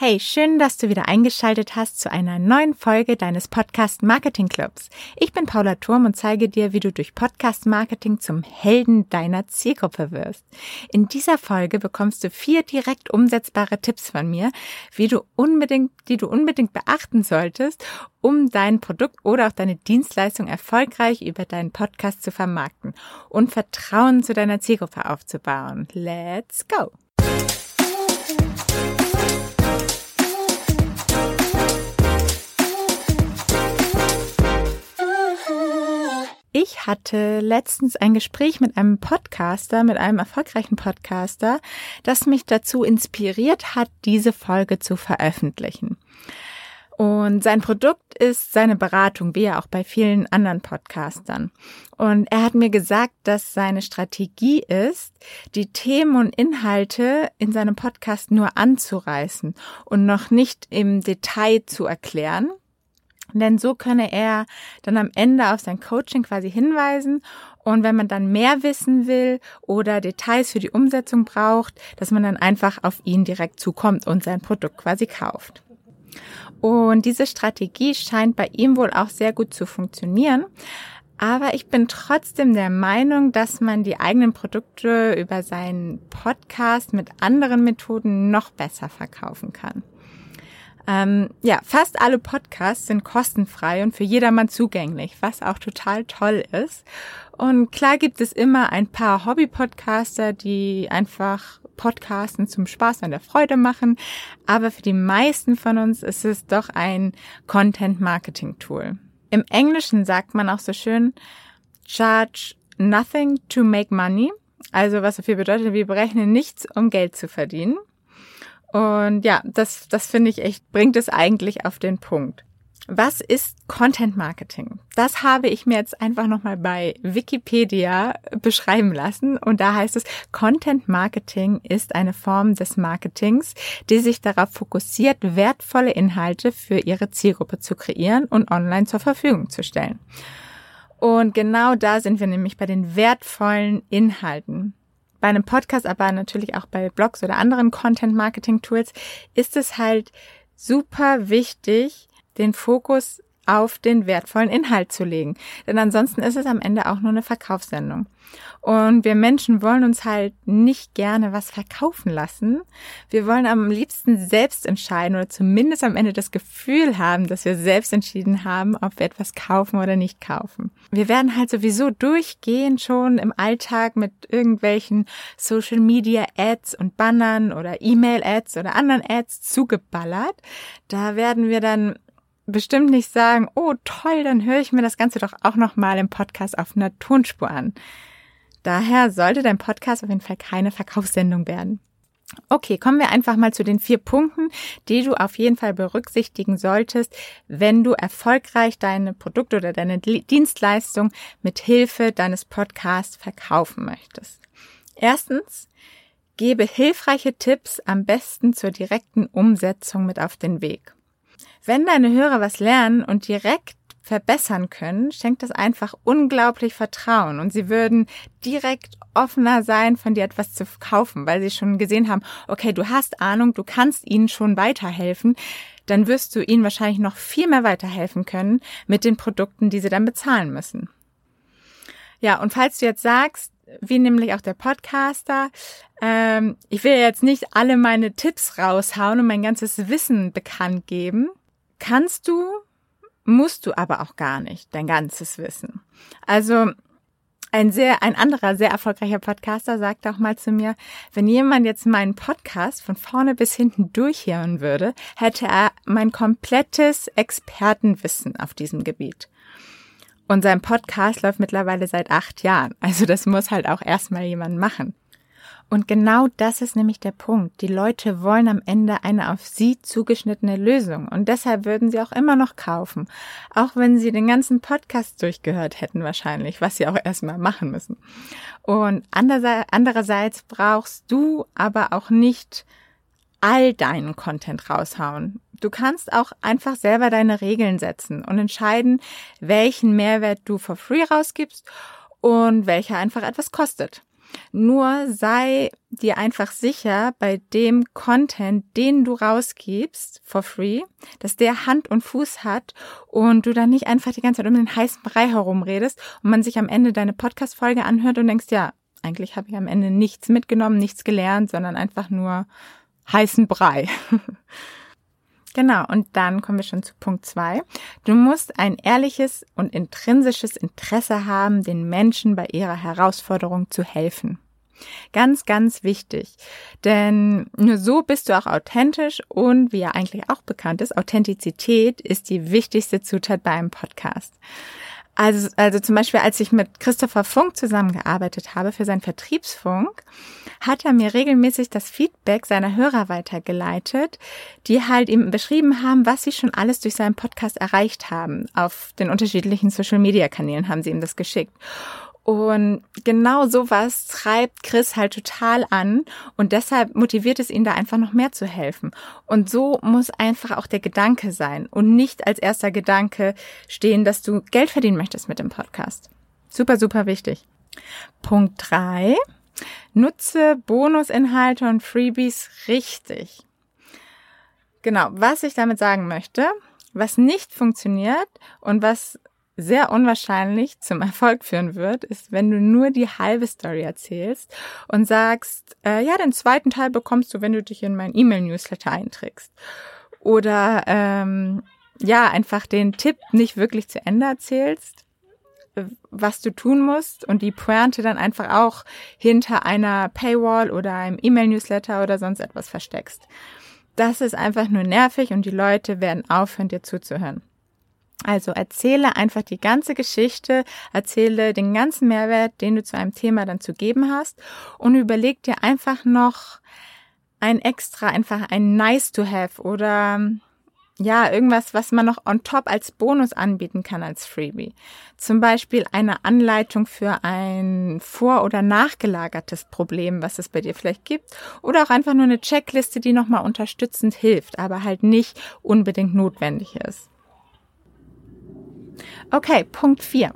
Hey, schön, dass du wieder eingeschaltet hast zu einer neuen Folge deines Podcast Marketing Clubs. Ich bin Paula Turm und zeige dir, wie du durch Podcast Marketing zum Helden deiner Zielgruppe wirst. In dieser Folge bekommst du vier direkt umsetzbare Tipps von mir, wie du unbedingt, die du unbedingt beachten solltest, um dein Produkt oder auch deine Dienstleistung erfolgreich über deinen Podcast zu vermarkten und Vertrauen zu deiner Zielgruppe aufzubauen. Let's go! Ich hatte letztens ein Gespräch mit einem Podcaster, mit einem erfolgreichen Podcaster, das mich dazu inspiriert hat, diese Folge zu veröffentlichen. Und sein Produkt ist seine Beratung, wie ja auch bei vielen anderen Podcastern. Und er hat mir gesagt, dass seine Strategie ist, die Themen und Inhalte in seinem Podcast nur anzureißen und noch nicht im Detail zu erklären, denn so könne er dann am Ende auf sein Coaching quasi hinweisen. Und wenn man dann mehr wissen will oder Details für die Umsetzung braucht, dass man dann einfach auf ihn direkt zukommt und sein Produkt quasi kauft. Und diese Strategie scheint bei ihm wohl auch sehr gut zu funktionieren. Aber ich bin trotzdem der Meinung, dass man die eigenen Produkte über seinen Podcast mit anderen Methoden noch besser verkaufen kann. Ähm, ja, fast alle Podcasts sind kostenfrei und für jedermann zugänglich, was auch total toll ist. Und klar gibt es immer ein paar Hobby-Podcaster, die einfach Podcasten zum Spaß und der Freude machen. Aber für die meisten von uns ist es doch ein Content-Marketing-Tool. Im Englischen sagt man auch so schön, charge nothing to make money. Also was so viel bedeutet, wir berechnen nichts, um Geld zu verdienen. Und ja, das, das finde ich echt, bringt es eigentlich auf den Punkt. Was ist Content Marketing? Das habe ich mir jetzt einfach nochmal bei Wikipedia beschreiben lassen. Und da heißt es, Content Marketing ist eine Form des Marketings, die sich darauf fokussiert, wertvolle Inhalte für ihre Zielgruppe zu kreieren und online zur Verfügung zu stellen. Und genau da sind wir nämlich bei den wertvollen Inhalten bei einem Podcast, aber natürlich auch bei Blogs oder anderen Content-Marketing-Tools, ist es halt super wichtig, den Fokus auf den wertvollen Inhalt zu legen. Denn ansonsten ist es am Ende auch nur eine Verkaufssendung. Und wir Menschen wollen uns halt nicht gerne was verkaufen lassen. Wir wollen am liebsten selbst entscheiden oder zumindest am Ende das Gefühl haben, dass wir selbst entschieden haben, ob wir etwas kaufen oder nicht kaufen. Wir werden halt sowieso durchgehend schon im Alltag mit irgendwelchen Social Media Ads und Bannern oder E-Mail Ads oder anderen Ads zugeballert. Da werden wir dann bestimmt nicht sagen, oh toll, dann höre ich mir das Ganze doch auch nochmal im Podcast auf einer Tonspur an. Daher sollte dein Podcast auf jeden Fall keine Verkaufssendung werden. Okay, kommen wir einfach mal zu den vier Punkten, die du auf jeden Fall berücksichtigen solltest, wenn du erfolgreich deine Produkte oder deine Dienstleistung mit Hilfe deines Podcasts verkaufen möchtest. Erstens, gebe hilfreiche Tipps am besten zur direkten Umsetzung mit auf den Weg. Wenn deine Hörer was lernen und direkt verbessern können, schenkt das einfach unglaublich Vertrauen und sie würden direkt offener sein, von dir etwas zu kaufen, weil sie schon gesehen haben, okay, du hast Ahnung, du kannst ihnen schon weiterhelfen, dann wirst du ihnen wahrscheinlich noch viel mehr weiterhelfen können mit den Produkten, die sie dann bezahlen müssen. Ja, und falls du jetzt sagst, wie nämlich auch der Podcaster, ähm, ich will jetzt nicht alle meine Tipps raushauen und mein ganzes Wissen bekannt geben, kannst du, musst du aber auch gar nicht dein ganzes Wissen. Also ein sehr, ein anderer sehr erfolgreicher Podcaster sagt auch mal zu mir, wenn jemand jetzt meinen Podcast von vorne bis hinten durchhören würde, hätte er mein komplettes Expertenwissen auf diesem Gebiet. Und sein Podcast läuft mittlerweile seit acht Jahren. Also das muss halt auch erstmal jemand machen. Und genau das ist nämlich der Punkt. Die Leute wollen am Ende eine auf sie zugeschnittene Lösung. Und deshalb würden sie auch immer noch kaufen. Auch wenn sie den ganzen Podcast durchgehört hätten wahrscheinlich, was sie auch erstmal machen müssen. Und andererseits brauchst du aber auch nicht all deinen Content raushauen. Du kannst auch einfach selber deine Regeln setzen und entscheiden, welchen Mehrwert du for free rausgibst und welcher einfach etwas kostet. Nur sei dir einfach sicher bei dem Content, den du rausgibst for free, dass der Hand und Fuß hat und du dann nicht einfach die ganze Zeit um den heißen Brei herumredest und man sich am Ende deine Podcast-Folge anhört und denkst, ja, eigentlich habe ich am Ende nichts mitgenommen, nichts gelernt, sondern einfach nur heißen Brei. Genau, und dann kommen wir schon zu Punkt zwei. Du musst ein ehrliches und intrinsisches Interesse haben, den Menschen bei ihrer Herausforderung zu helfen. Ganz, ganz wichtig. Denn nur so bist du auch authentisch und wie ja eigentlich auch bekannt ist, Authentizität ist die wichtigste Zutat bei einem Podcast. Also, also zum Beispiel, als ich mit Christopher Funk zusammengearbeitet habe für seinen Vertriebsfunk, hat er mir regelmäßig das Feedback seiner Hörer weitergeleitet, die halt ihm beschrieben haben, was sie schon alles durch seinen Podcast erreicht haben. Auf den unterschiedlichen Social-Media-Kanälen haben sie ihm das geschickt. Und genau sowas treibt Chris halt total an und deshalb motiviert es ihn da einfach noch mehr zu helfen. Und so muss einfach auch der Gedanke sein und nicht als erster Gedanke stehen, dass du Geld verdienen möchtest mit dem Podcast. Super, super wichtig. Punkt drei: Nutze Bonusinhalte und Freebies richtig. Genau, was ich damit sagen möchte, was nicht funktioniert und was sehr unwahrscheinlich zum Erfolg führen wird, ist, wenn du nur die halbe Story erzählst und sagst, äh, ja, den zweiten Teil bekommst du, wenn du dich in mein E-Mail-Newsletter einträgst. Oder ähm, ja, einfach den Tipp nicht wirklich zu Ende erzählst, äh, was du tun musst und die Pointe dann einfach auch hinter einer Paywall oder einem E-Mail-Newsletter oder sonst etwas versteckst. Das ist einfach nur nervig und die Leute werden aufhören, dir zuzuhören. Also erzähle einfach die ganze Geschichte, erzähle den ganzen Mehrwert, den du zu einem Thema dann zu geben hast und überleg dir einfach noch ein extra, einfach ein nice to have oder ja, irgendwas, was man noch on top als Bonus anbieten kann als Freebie. Zum Beispiel eine Anleitung für ein vor- oder nachgelagertes Problem, was es bei dir vielleicht gibt. Oder auch einfach nur eine Checkliste, die nochmal unterstützend hilft, aber halt nicht unbedingt notwendig ist. Okay, Punkt 4.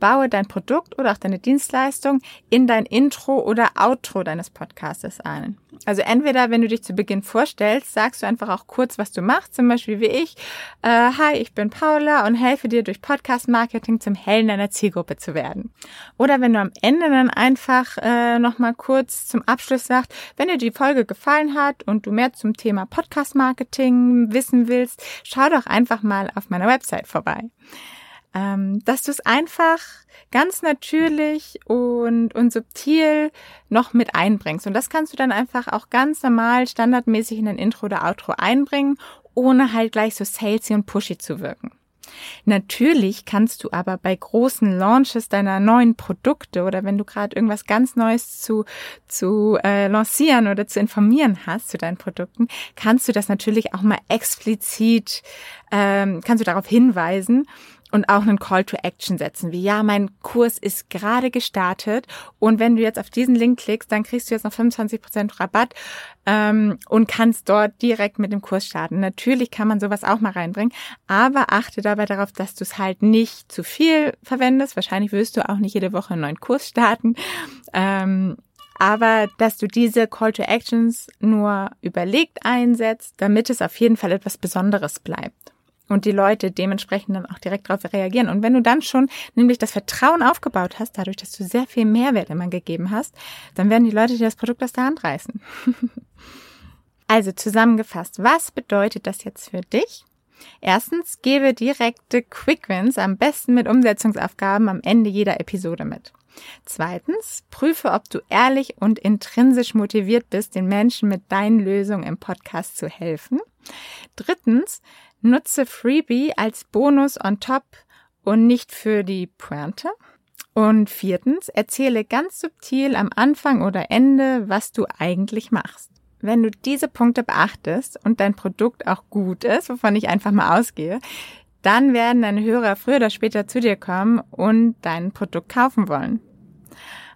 Baue dein Produkt oder auch deine Dienstleistung in dein Intro oder Outro deines Podcastes ein. Also entweder, wenn du dich zu Beginn vorstellst, sagst du einfach auch kurz, was du machst, zum Beispiel wie ich. Äh, Hi, ich bin Paula und helfe dir durch Podcast-Marketing zum Helden deiner Zielgruppe zu werden. Oder wenn du am Ende dann einfach äh, nochmal kurz zum Abschluss sagst, wenn dir die Folge gefallen hat und du mehr zum Thema Podcast-Marketing wissen willst, schau doch einfach mal auf meiner Website vorbei ähm, dass du es einfach ganz natürlich und, und subtil noch mit einbringst. Und das kannst du dann einfach auch ganz normal, standardmäßig in ein Intro oder Outro einbringen, ohne halt gleich so salesy und pushy zu wirken. Natürlich kannst du aber bei großen Launches deiner neuen Produkte oder wenn du gerade irgendwas ganz Neues zu, zu äh, lancieren oder zu informieren hast zu deinen Produkten, kannst du das natürlich auch mal explizit, ähm, kannst du darauf hinweisen und auch einen Call to Action setzen, wie ja, mein Kurs ist gerade gestartet und wenn du jetzt auf diesen Link klickst, dann kriegst du jetzt noch 25% Rabatt ähm, und kannst dort direkt mit dem Kurs starten. Natürlich kann man sowas auch mal reinbringen, aber achte dabei darauf, dass du es halt nicht zu viel verwendest. Wahrscheinlich wirst du auch nicht jede Woche einen neuen Kurs starten. Ähm, aber dass du diese Call to Actions nur überlegt einsetzt, damit es auf jeden Fall etwas Besonderes bleibt und die Leute dementsprechend dann auch direkt darauf reagieren. Und wenn du dann schon nämlich das Vertrauen aufgebaut hast, dadurch, dass du sehr viel Mehrwert immer gegeben hast, dann werden die Leute dir das Produkt aus der Hand reißen. also zusammengefasst, was bedeutet das jetzt für dich? Erstens, gebe direkte Quick Wins, am besten mit Umsetzungsaufgaben am Ende jeder Episode mit. Zweitens, prüfe, ob du ehrlich und intrinsisch motiviert bist, den Menschen mit deinen Lösungen im Podcast zu helfen. Drittens, Nutze Freebie als Bonus on top und nicht für die Pointe. Und viertens, erzähle ganz subtil am Anfang oder Ende, was du eigentlich machst. Wenn du diese Punkte beachtest und dein Produkt auch gut ist, wovon ich einfach mal ausgehe, dann werden deine Hörer früher oder später zu dir kommen und dein Produkt kaufen wollen.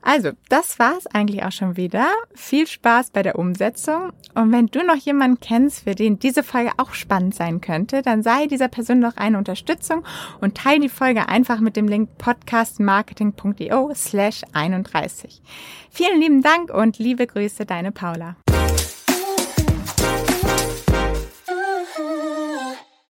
Also, das war's eigentlich auch schon wieder. Viel Spaß bei der Umsetzung. Und wenn du noch jemanden kennst, für den diese Folge auch spannend sein könnte, dann sei dieser Person noch eine Unterstützung und teile die Folge einfach mit dem Link podcastmarketing.io slash 31. Vielen lieben Dank und liebe Grüße, deine Paula.